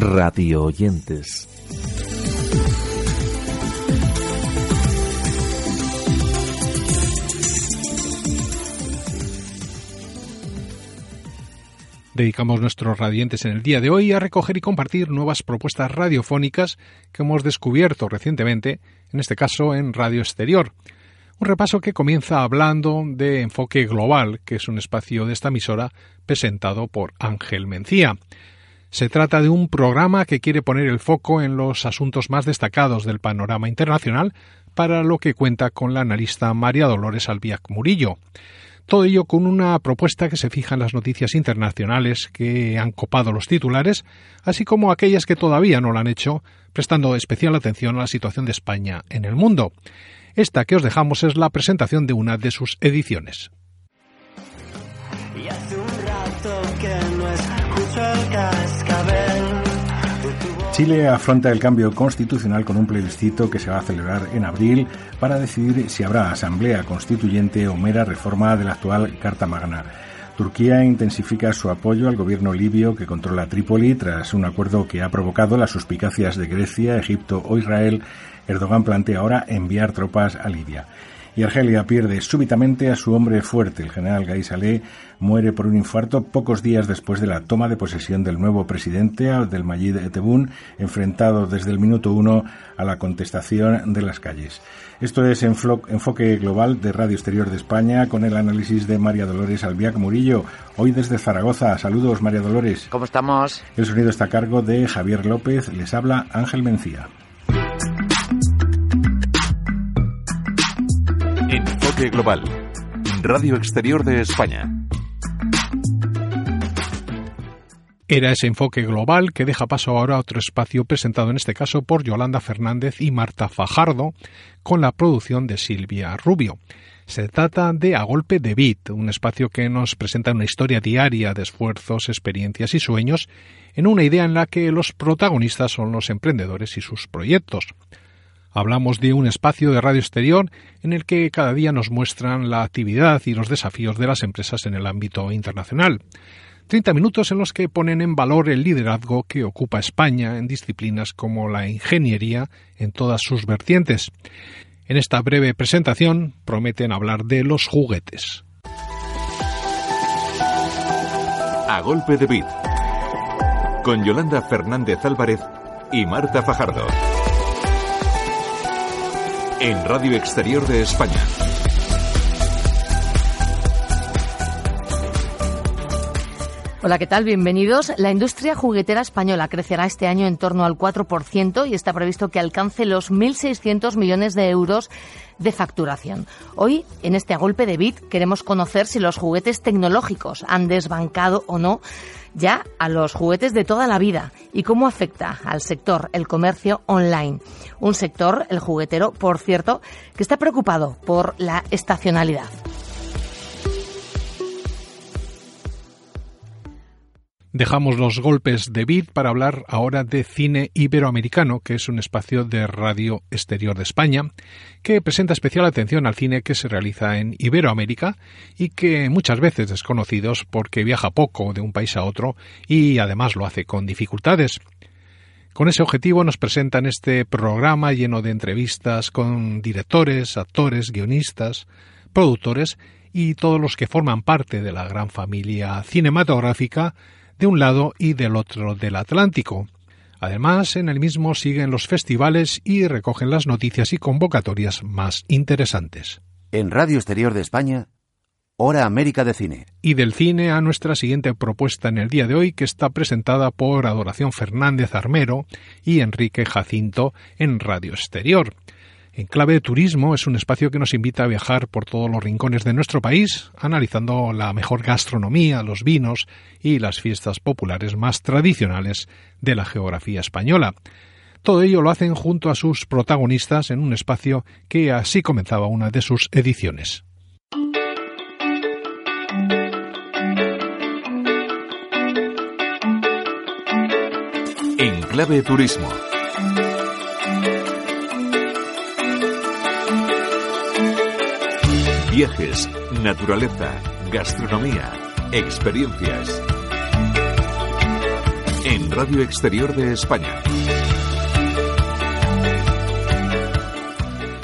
Radio oyentes. Dedicamos nuestros radiantes en el día de hoy a recoger y compartir nuevas propuestas radiofónicas que hemos descubierto recientemente, en este caso en Radio Exterior. Un repaso que comienza hablando de Enfoque Global, que es un espacio de esta emisora presentado por Ángel Mencía. Se trata de un programa que quiere poner el foco en los asuntos más destacados del panorama internacional, para lo que cuenta con la analista María Dolores Albiac Murillo. Todo ello con una propuesta que se fija en las noticias internacionales que han copado los titulares, así como aquellas que todavía no lo han hecho, prestando especial atención a la situación de España en el mundo. Esta que os dejamos es la presentación de una de sus ediciones. Chile afronta el cambio constitucional con un plebiscito que se va a celebrar en abril para decidir si habrá asamblea constituyente o mera reforma de la actual Carta Magna. Turquía intensifica su apoyo al gobierno libio que controla Trípoli tras un acuerdo que ha provocado las suspicacias de Grecia, Egipto o Israel. Erdogan plantea ahora enviar tropas a Libia y Argelia pierde súbitamente a su hombre fuerte. El general Saleh muere por un infarto pocos días después de la toma de posesión del nuevo presidente, del Majid Tebboune, enfrentado desde el minuto uno a la contestación de las calles. Esto es Enfoque Global de Radio Exterior de España con el análisis de María Dolores Albiac Murillo, hoy desde Zaragoza. Saludos, María Dolores. ¿Cómo estamos? El sonido está a cargo de Javier López. Les habla Ángel Mencía. Global, Radio Exterior de España. Era ese enfoque global que deja paso ahora a otro espacio presentado en este caso por Yolanda Fernández y Marta Fajardo, con la producción de Silvia Rubio. Se trata de A Golpe de Beat, un espacio que nos presenta una historia diaria de esfuerzos, experiencias y sueños, en una idea en la que los protagonistas son los emprendedores y sus proyectos. Hablamos de un espacio de radio exterior en el que cada día nos muestran la actividad y los desafíos de las empresas en el ámbito internacional. Treinta minutos en los que ponen en valor el liderazgo que ocupa España en disciplinas como la ingeniería en todas sus vertientes. En esta breve presentación prometen hablar de los juguetes. A golpe de bit. Con Yolanda Fernández Álvarez y Marta Fajardo en Radio Exterior de España. Hola, ¿qué tal? Bienvenidos. La industria juguetera española crecerá este año en torno al 4% y está previsto que alcance los 1.600 millones de euros de facturación. Hoy, en este golpe de bit, queremos conocer si los juguetes tecnológicos han desbancado o no ya a los juguetes de toda la vida y cómo afecta al sector el comercio online. Un sector, el juguetero, por cierto, que está preocupado por la estacionalidad. Dejamos los golpes de beat para hablar ahora de cine iberoamericano, que es un espacio de radio exterior de España, que presenta especial atención al cine que se realiza en Iberoamérica y que muchas veces desconocidos porque viaja poco de un país a otro y además lo hace con dificultades. Con ese objetivo nos presentan este programa lleno de entrevistas con directores, actores, guionistas, productores y todos los que forman parte de la gran familia cinematográfica de un lado y del otro del Atlántico. Además, en el mismo siguen los festivales y recogen las noticias y convocatorias más interesantes. En Radio Exterior de España, Hora América de Cine. Y del cine a nuestra siguiente propuesta en el día de hoy, que está presentada por Adoración Fernández Armero y Enrique Jacinto en Radio Exterior. En clave de turismo es un espacio que nos invita a viajar por todos los rincones de nuestro país, analizando la mejor gastronomía, los vinos y las fiestas populares más tradicionales de la geografía española. Todo ello lo hacen junto a sus protagonistas en un espacio que así comenzaba una de sus ediciones. En clave turismo Viajes, naturaleza, gastronomía, experiencias. En Radio Exterior de España.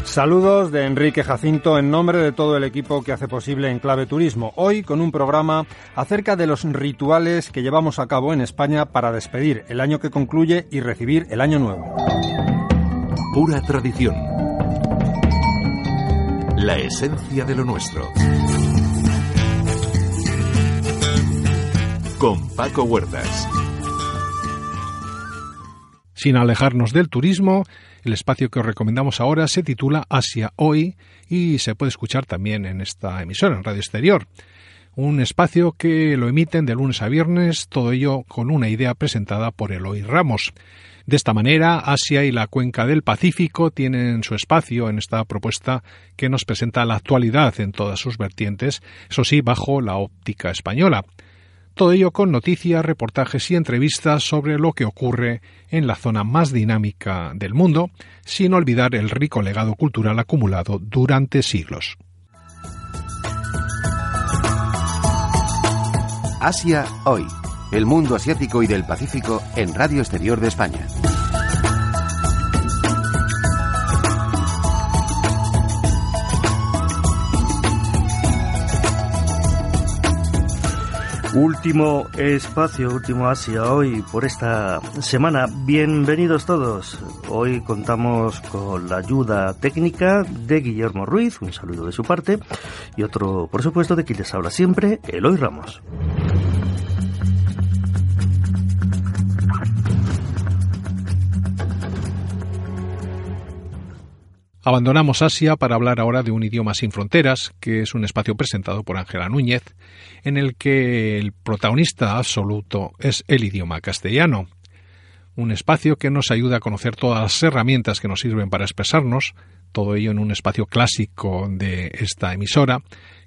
Saludos de Enrique Jacinto en nombre de todo el equipo que hace posible Enclave Turismo. Hoy con un programa acerca de los rituales que llevamos a cabo en España para despedir el año que concluye y recibir el año nuevo. Pura tradición la esencia de lo nuestro. Con Paco Huertas. Sin alejarnos del turismo, el espacio que os recomendamos ahora se titula Asia Hoy y se puede escuchar también en esta emisora, en Radio Exterior. Un espacio que lo emiten de lunes a viernes, todo ello con una idea presentada por Eloy Ramos. De esta manera, Asia y la cuenca del Pacífico tienen su espacio en esta propuesta que nos presenta la actualidad en todas sus vertientes, eso sí, bajo la óptica española. Todo ello con noticias, reportajes y entrevistas sobre lo que ocurre en la zona más dinámica del mundo, sin olvidar el rico legado cultural acumulado durante siglos. Asia hoy el mundo asiático y del Pacífico en Radio Exterior de España. Último espacio, último Asia hoy por esta semana. Bienvenidos todos. Hoy contamos con la ayuda técnica de Guillermo Ruiz, un saludo de su parte, y otro, por supuesto, de quien les habla siempre, Eloy Ramos. Abandonamos Asia para hablar ahora de un idioma sin fronteras, que es un espacio presentado por Ángela Núñez, en el que el protagonista absoluto es el idioma castellano. Un espacio que nos ayuda a conocer todas las herramientas que nos sirven para expresarnos, todo ello en un espacio clásico de esta emisora,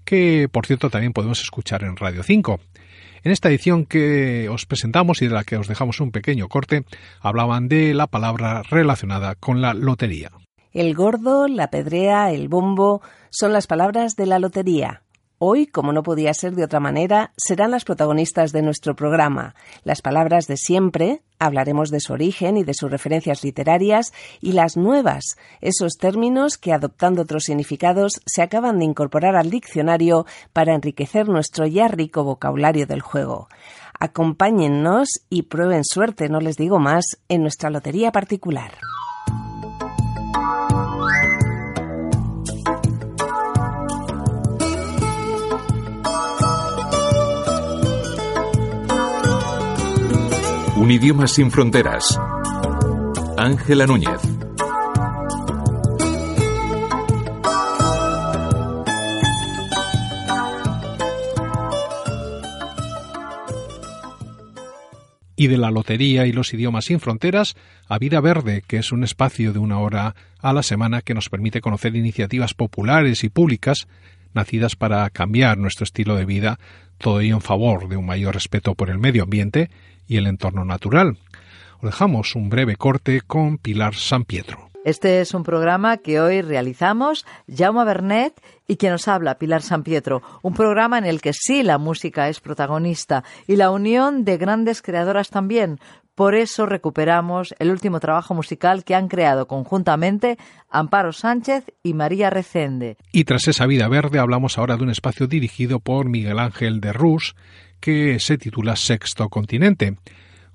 que por cierto también podemos escuchar en Radio 5. En esta edición que os presentamos y de la que os dejamos un pequeño corte, hablaban de la palabra relacionada con la lotería. El gordo, la pedrea, el bombo son las palabras de la lotería. Hoy, como no podía ser de otra manera, serán las protagonistas de nuestro programa. Las palabras de siempre, hablaremos de su origen y de sus referencias literarias, y las nuevas, esos términos que, adoptando otros significados, se acaban de incorporar al diccionario para enriquecer nuestro ya rico vocabulario del juego. Acompáñennos y prueben suerte, no les digo más, en nuestra lotería particular. Un idioma sin fronteras. Ángela Núñez. y de la Lotería y los Idiomas sin Fronteras a Vida Verde, que es un espacio de una hora a la semana que nos permite conocer iniciativas populares y públicas nacidas para cambiar nuestro estilo de vida, todo ello en favor de un mayor respeto por el medio ambiente y el entorno natural. Os dejamos un breve corte con Pilar San Pietro. Este es un programa que hoy realizamos Jaume Bernet y que nos habla Pilar San Pietro, un programa en el que sí la música es protagonista y la unión de grandes creadoras también. Por eso recuperamos el último trabajo musical que han creado conjuntamente Amparo Sánchez y María Recende. Y tras esa vida verde hablamos ahora de un espacio dirigido por Miguel Ángel de Rus que se titula Sexto Continente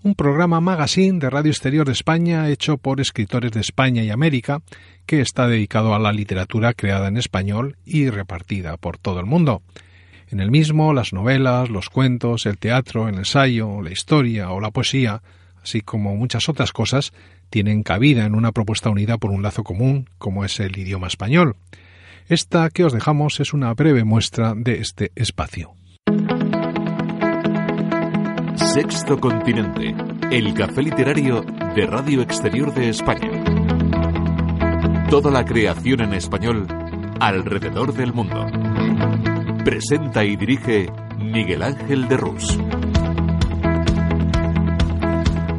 un programa magazine de Radio Exterior de España hecho por escritores de España y América que está dedicado a la literatura creada en español y repartida por todo el mundo. En el mismo, las novelas, los cuentos, el teatro, el ensayo, la historia o la poesía, así como muchas otras cosas, tienen cabida en una propuesta unida por un lazo común, como es el idioma español. Esta que os dejamos es una breve muestra de este espacio. Sexto Continente, el café literario de Radio Exterior de España. Toda la creación en español alrededor del mundo. Presenta y dirige Miguel Ángel de Rus.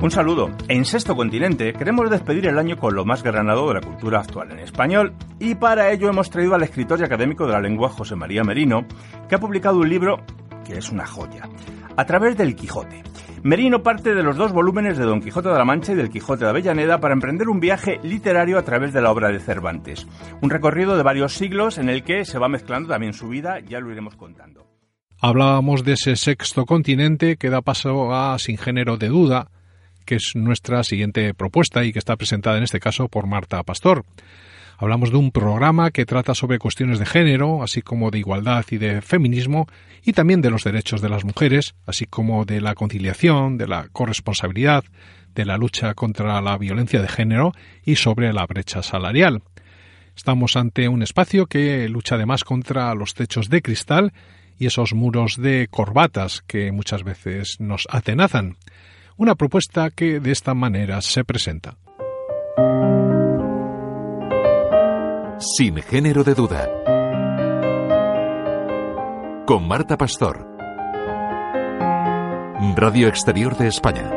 Un saludo. En Sexto Continente queremos despedir el año con lo más granado de la cultura actual en español y para ello hemos traído al escritor y académico de la lengua José María Merino, que ha publicado un libro que es una joya, a través del Quijote. Merino parte de los dos volúmenes de Don Quijote de la Mancha y del Quijote de Avellaneda para emprender un viaje literario a través de la obra de Cervantes. Un recorrido de varios siglos en el que se va mezclando también su vida, ya lo iremos contando. Hablábamos de ese sexto continente que da paso a Sin género de duda, que es nuestra siguiente propuesta y que está presentada en este caso por Marta Pastor. Hablamos de un programa que trata sobre cuestiones de género, así como de igualdad y de feminismo, y también de los derechos de las mujeres, así como de la conciliación, de la corresponsabilidad, de la lucha contra la violencia de género y sobre la brecha salarial. Estamos ante un espacio que lucha además contra los techos de cristal y esos muros de corbatas que muchas veces nos atenazan una propuesta que de esta manera se presenta. Sin género de duda. Con Marta Pastor. Radio Exterior de España.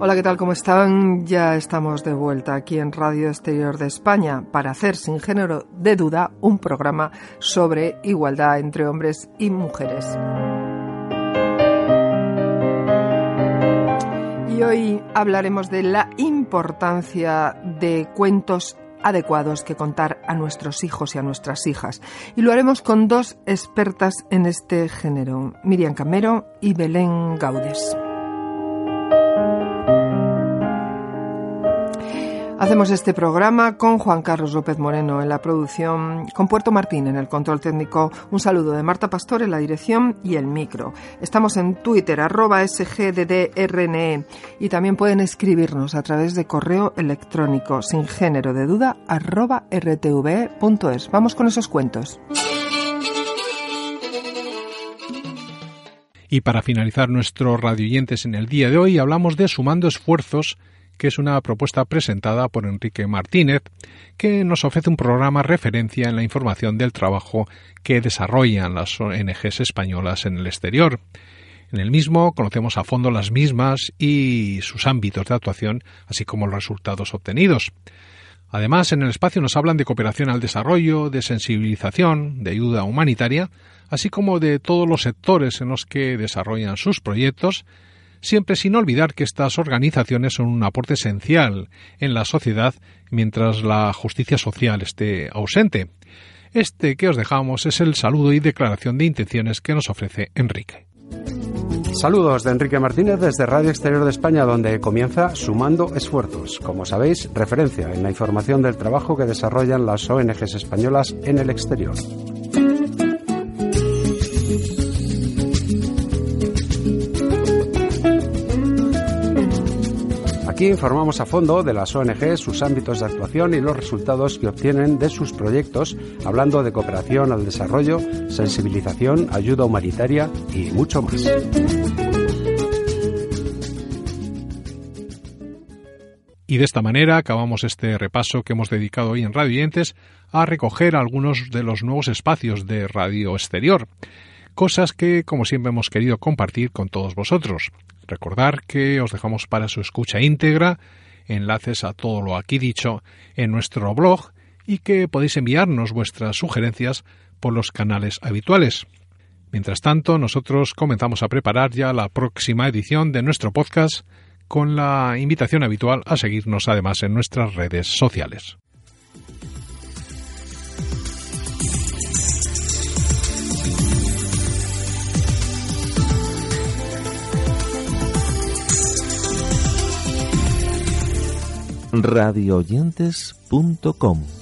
Hola, ¿qué tal? ¿Cómo están? Ya estamos de vuelta aquí en Radio Exterior de España para hacer sin género de duda un programa sobre igualdad entre hombres y mujeres. Y hoy hablaremos de la importancia de cuentos adecuados que contar a nuestros hijos y a nuestras hijas. Y lo haremos con dos expertas en este género, Miriam Camero y Belén Gaudes. Hacemos este programa con Juan Carlos López Moreno en la producción, con Puerto Martín en el control técnico. Un saludo de Marta Pastor en la dirección y el micro. Estamos en Twitter, arroba sgddrne y también pueden escribirnos a través de correo electrónico sin género de duda arroba rtv.es. Vamos con esos cuentos. Y para finalizar nuestro radioyentes en el día de hoy hablamos de Sumando Esfuerzos que es una propuesta presentada por Enrique Martínez, que nos ofrece un programa referencia en la información del trabajo que desarrollan las ONGs españolas en el exterior. En el mismo conocemos a fondo las mismas y sus ámbitos de actuación, así como los resultados obtenidos. Además, en el espacio nos hablan de cooperación al desarrollo, de sensibilización, de ayuda humanitaria, así como de todos los sectores en los que desarrollan sus proyectos, siempre sin olvidar que estas organizaciones son un aporte esencial en la sociedad mientras la justicia social esté ausente. Este que os dejamos es el saludo y declaración de intenciones que nos ofrece Enrique. Saludos de Enrique Martínez desde Radio Exterior de España, donde comienza Sumando Esfuerzos. Como sabéis, referencia en la información del trabajo que desarrollan las ONGs españolas en el exterior. Aquí informamos a fondo de las ONG, sus ámbitos de actuación y los resultados que obtienen de sus proyectos, hablando de cooperación al desarrollo, sensibilización, ayuda humanitaria y mucho más. Y de esta manera acabamos este repaso que hemos dedicado hoy en Radio Yentes a recoger algunos de los nuevos espacios de Radio Exterior, cosas que, como siempre, hemos querido compartir con todos vosotros. Recordar que os dejamos para su escucha íntegra enlaces a todo lo aquí dicho en nuestro blog y que podéis enviarnos vuestras sugerencias por los canales habituales. Mientras tanto, nosotros comenzamos a preparar ya la próxima edición de nuestro podcast con la invitación habitual a seguirnos además en nuestras redes sociales. radioyentes.com